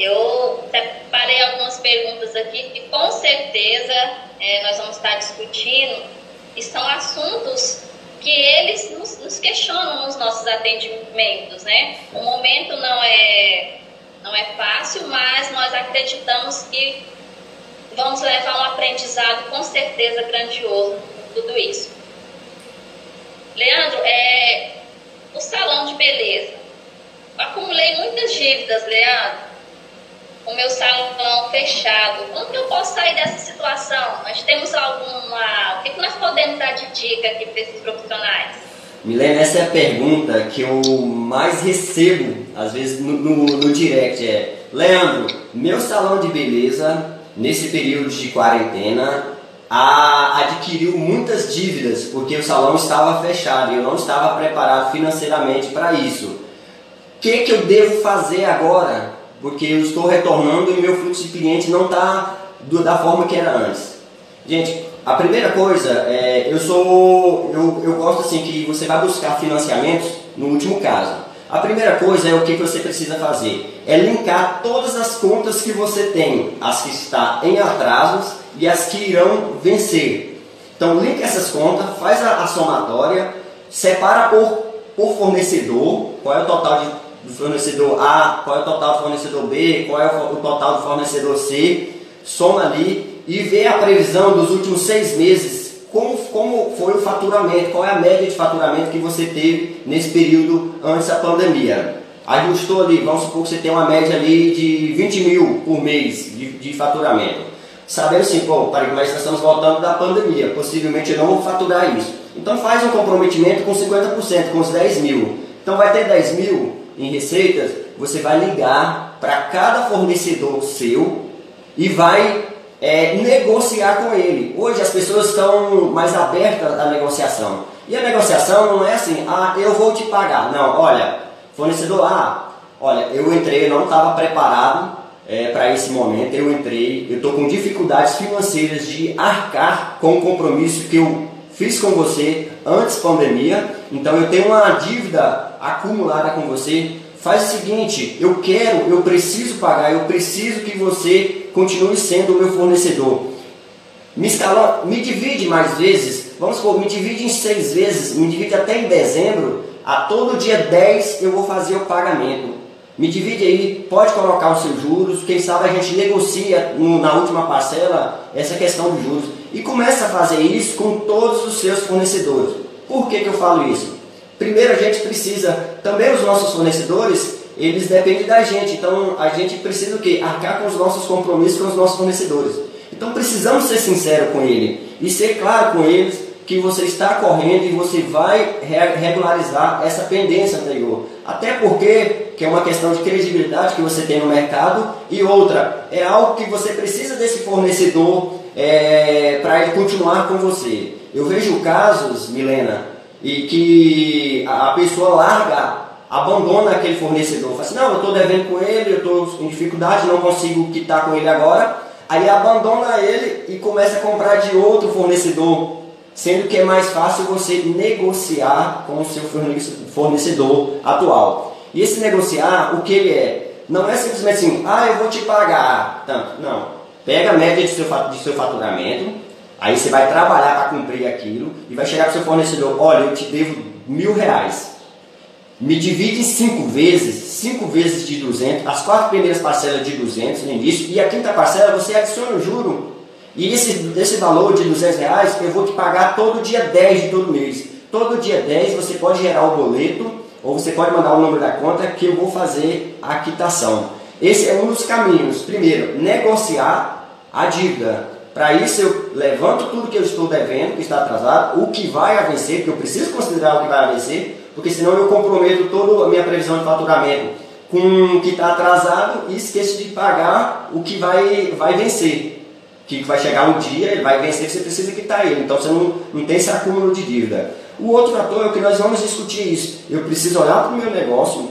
Eu separei algumas perguntas aqui que com certeza é, nós vamos estar discutindo e são assuntos que eles nos, nos, questionam nos nossos atendimentos, né? O momento não é não é fácil, mas nós acreditamos que vamos levar um aprendizado com certeza grandioso tudo isso. Leandro, é, o salão de beleza. Acumulei muitas dívidas, Leandro o meu salão fechado. Como que eu posso sair dessa situação? Nós temos alguma. O que, que nós podemos dar de dica aqui para esses profissionais? Milena, essa é a pergunta que eu mais recebo, às vezes, no, no, no direct. É, Leandro, meu salão de beleza, nesse período de quarentena, a, adquiriu muitas dívidas, porque o salão estava fechado e eu não estava preparado financeiramente para isso. O que, que eu devo fazer agora? Porque eu estou retornando e meu fluxo de cliente não está da forma que era antes. Gente, a primeira coisa é, eu sou, eu, eu gosto assim que você vai buscar financiamentos no último caso. A primeira coisa é o que você precisa fazer, é linkar todas as contas que você tem, as que está em atrasos e as que irão vencer. Então linka essas contas, faz a, a somatória, separa por, por fornecedor, qual é o total de do fornecedor A, qual é o total do fornecedor B, qual é o total do fornecedor C, soma ali e vê a previsão dos últimos seis meses, como, como foi o faturamento, qual é a média de faturamento que você teve nesse período antes da pandemia. Ajustou ali, vamos supor que você tem uma média ali de 20 mil por mês de, de faturamento. Sabendo assim, pô, mas nós estamos voltando da pandemia, possivelmente eu não vou faturar isso. Então faz um comprometimento com 50%, com os 10 mil. Então vai ter 10 mil, em receitas, você vai ligar para cada fornecedor seu e vai é, negociar com ele. Hoje as pessoas estão mais abertas à negociação. E a negociação não é assim, ah, eu vou te pagar. Não, olha, fornecedor ah, olha, eu entrei, eu não estava preparado é, para esse momento, eu entrei, eu estou com dificuldades financeiras de arcar com o compromisso que eu fiz com você antes pandemia, então eu tenho uma dívida acumulada com você, faz o seguinte: eu quero, eu preciso pagar, eu preciso que você continue sendo o meu fornecedor. Me, escala, me divide mais vezes, vamos supor, me divide em seis vezes, me divide até em dezembro, a todo dia 10 eu vou fazer o pagamento. Me divide aí, pode colocar os seus juros, quem sabe a gente negocia no, na última parcela essa questão dos juros. E começa a fazer isso com todos os seus fornecedores. Por que, que eu falo isso? Primeiro a gente precisa, também os nossos fornecedores, eles dependem da gente. Então a gente precisa o quê? Arcar com os nossos compromissos com os nossos fornecedores. Então precisamos ser sinceros com ele e ser claro com eles que você está correndo e você vai regularizar essa pendência anterior. Até porque que é uma questão de credibilidade que você tem no mercado e outra é algo que você precisa desse fornecedor é, para ele continuar com você. Eu vejo casos, Milena, e que a pessoa larga, abandona aquele fornecedor, fala assim, não, eu estou devendo com ele, eu estou em dificuldade, não consigo quitar com ele agora, aí abandona ele e começa a comprar de outro fornecedor, sendo que é mais fácil você negociar com o seu fornecedor atual. E esse negociar, o que ele é? Não é simplesmente assim, ah, eu vou te pagar tanto. Não. Pega a média de seu, seu faturamento, Aí você vai trabalhar para cumprir aquilo e vai chegar para o seu fornecedor, olha, eu te devo mil reais. Me divide em cinco vezes, cinco vezes de 200, as quatro primeiras parcelas de 200 no início, e a quinta parcela você adiciona o juro. E esse, esse valor de 200 reais eu vou te pagar todo dia 10 de todo mês. Todo dia 10 você pode gerar o boleto, ou você pode mandar o número da conta que eu vou fazer a quitação. Esse é um dos caminhos. Primeiro, negociar a dívida. Para isso eu levanto tudo que eu estou devendo, que está atrasado, o que vai a vencer, porque eu preciso considerar o que vai a vencer, porque senão eu comprometo toda a minha previsão de faturamento com o que está atrasado e esqueço de pagar o que vai, vai vencer. Que vai chegar um dia, ele vai vencer, você precisa quitar ele. Então você não, não tem esse acúmulo de dívida. O outro fator é o que nós vamos discutir isso. Eu preciso olhar para o meu negócio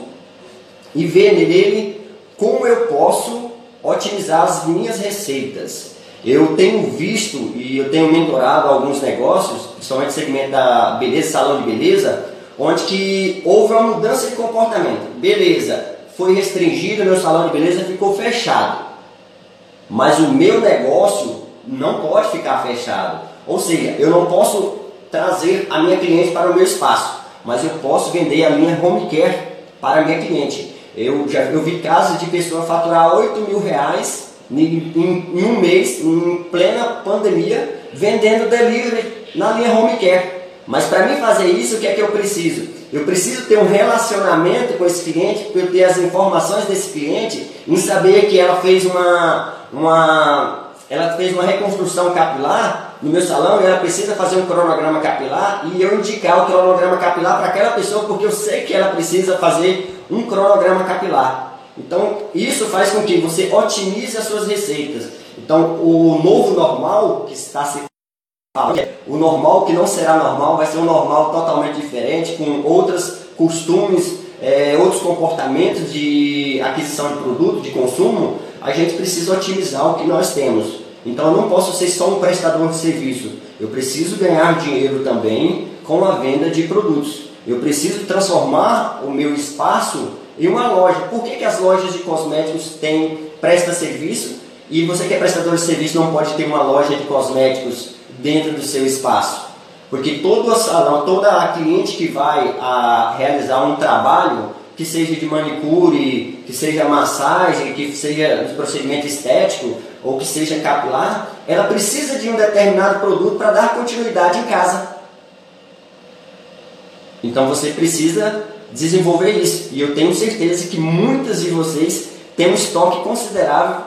e ver nele como eu posso otimizar as minhas receitas. Eu tenho visto e eu tenho mentorado alguns negócios, principalmente segmento da beleza, salão de beleza, onde que houve uma mudança de comportamento. Beleza, foi restringido, meu salão de beleza ficou fechado. Mas o meu negócio não pode ficar fechado. Ou seja, eu não posso trazer a minha cliente para o meu espaço, mas eu posso vender a minha home care para a minha cliente. Eu já eu vi casos de pessoa faturar 8 mil reais em, em, em um mês, em plena pandemia, vendendo delivery na minha home care. Mas para mim fazer isso, o que é que eu preciso? Eu preciso ter um relacionamento com esse cliente, para eu ter as informações desse cliente, em saber que ela fez uma, uma, ela fez uma reconstrução capilar no meu salão e ela precisa fazer um cronograma capilar e eu indicar o cronograma capilar para aquela pessoa porque eu sei que ela precisa fazer um cronograma capilar. Então, isso faz com que você otimize as suas receitas. Então, o novo normal que está se o normal que não será normal vai ser um normal totalmente diferente, com outros costumes, é, outros comportamentos de aquisição de produto, de consumo. A gente precisa otimizar o que nós temos. Então eu não posso ser só um prestador de serviço. Eu preciso ganhar dinheiro também com a venda de produtos. Eu preciso transformar o meu espaço em uma loja. Por que, que as lojas de cosméticos têm presta serviço e você que é prestador de serviço não pode ter uma loja de cosméticos dentro do seu espaço. Porque todo salão, toda cliente que vai a realizar um trabalho, que seja de manicure, que seja massagem, que seja um procedimento estético ou que seja capilar, ela precisa de um determinado produto para dar continuidade em casa. Então você precisa desenvolver isso. E eu tenho certeza que muitas de vocês têm um estoque considerável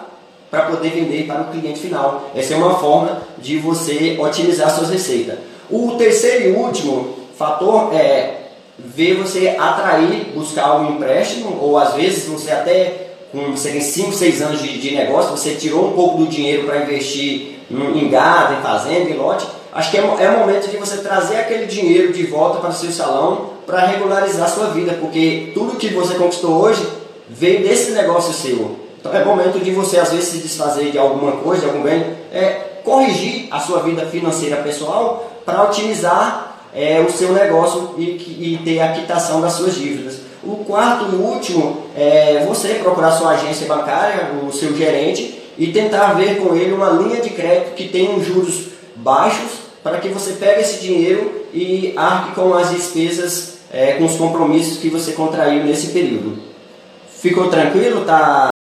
para poder vender para o cliente final. Essa é uma forma de você otimizar suas receitas. O terceiro e último fator é ver você atrair, buscar um empréstimo, ou às vezes você até com você tem 5, 6 anos de, de, negócio, você tirou um pouco do dinheiro para investir em gado, em fazenda, em lote. Acho que é, é o momento de você trazer aquele dinheiro de volta para o seu salão para regularizar a sua vida, porque tudo que você conquistou hoje veio desse negócio seu. Então é momento de você, às vezes, se desfazer de alguma coisa, de algum bem, é, corrigir a sua vida financeira pessoal para otimizar é, o seu negócio e, e, ter a quitação das suas dívidas. O quarto e último é você procurar sua agência bancária, o seu gerente, e tentar ver com ele uma linha de crédito que tenha juros baixos para que você pegue esse dinheiro e arque com as despesas, é, com os compromissos que você contraiu nesse período. Ficou tranquilo? Tá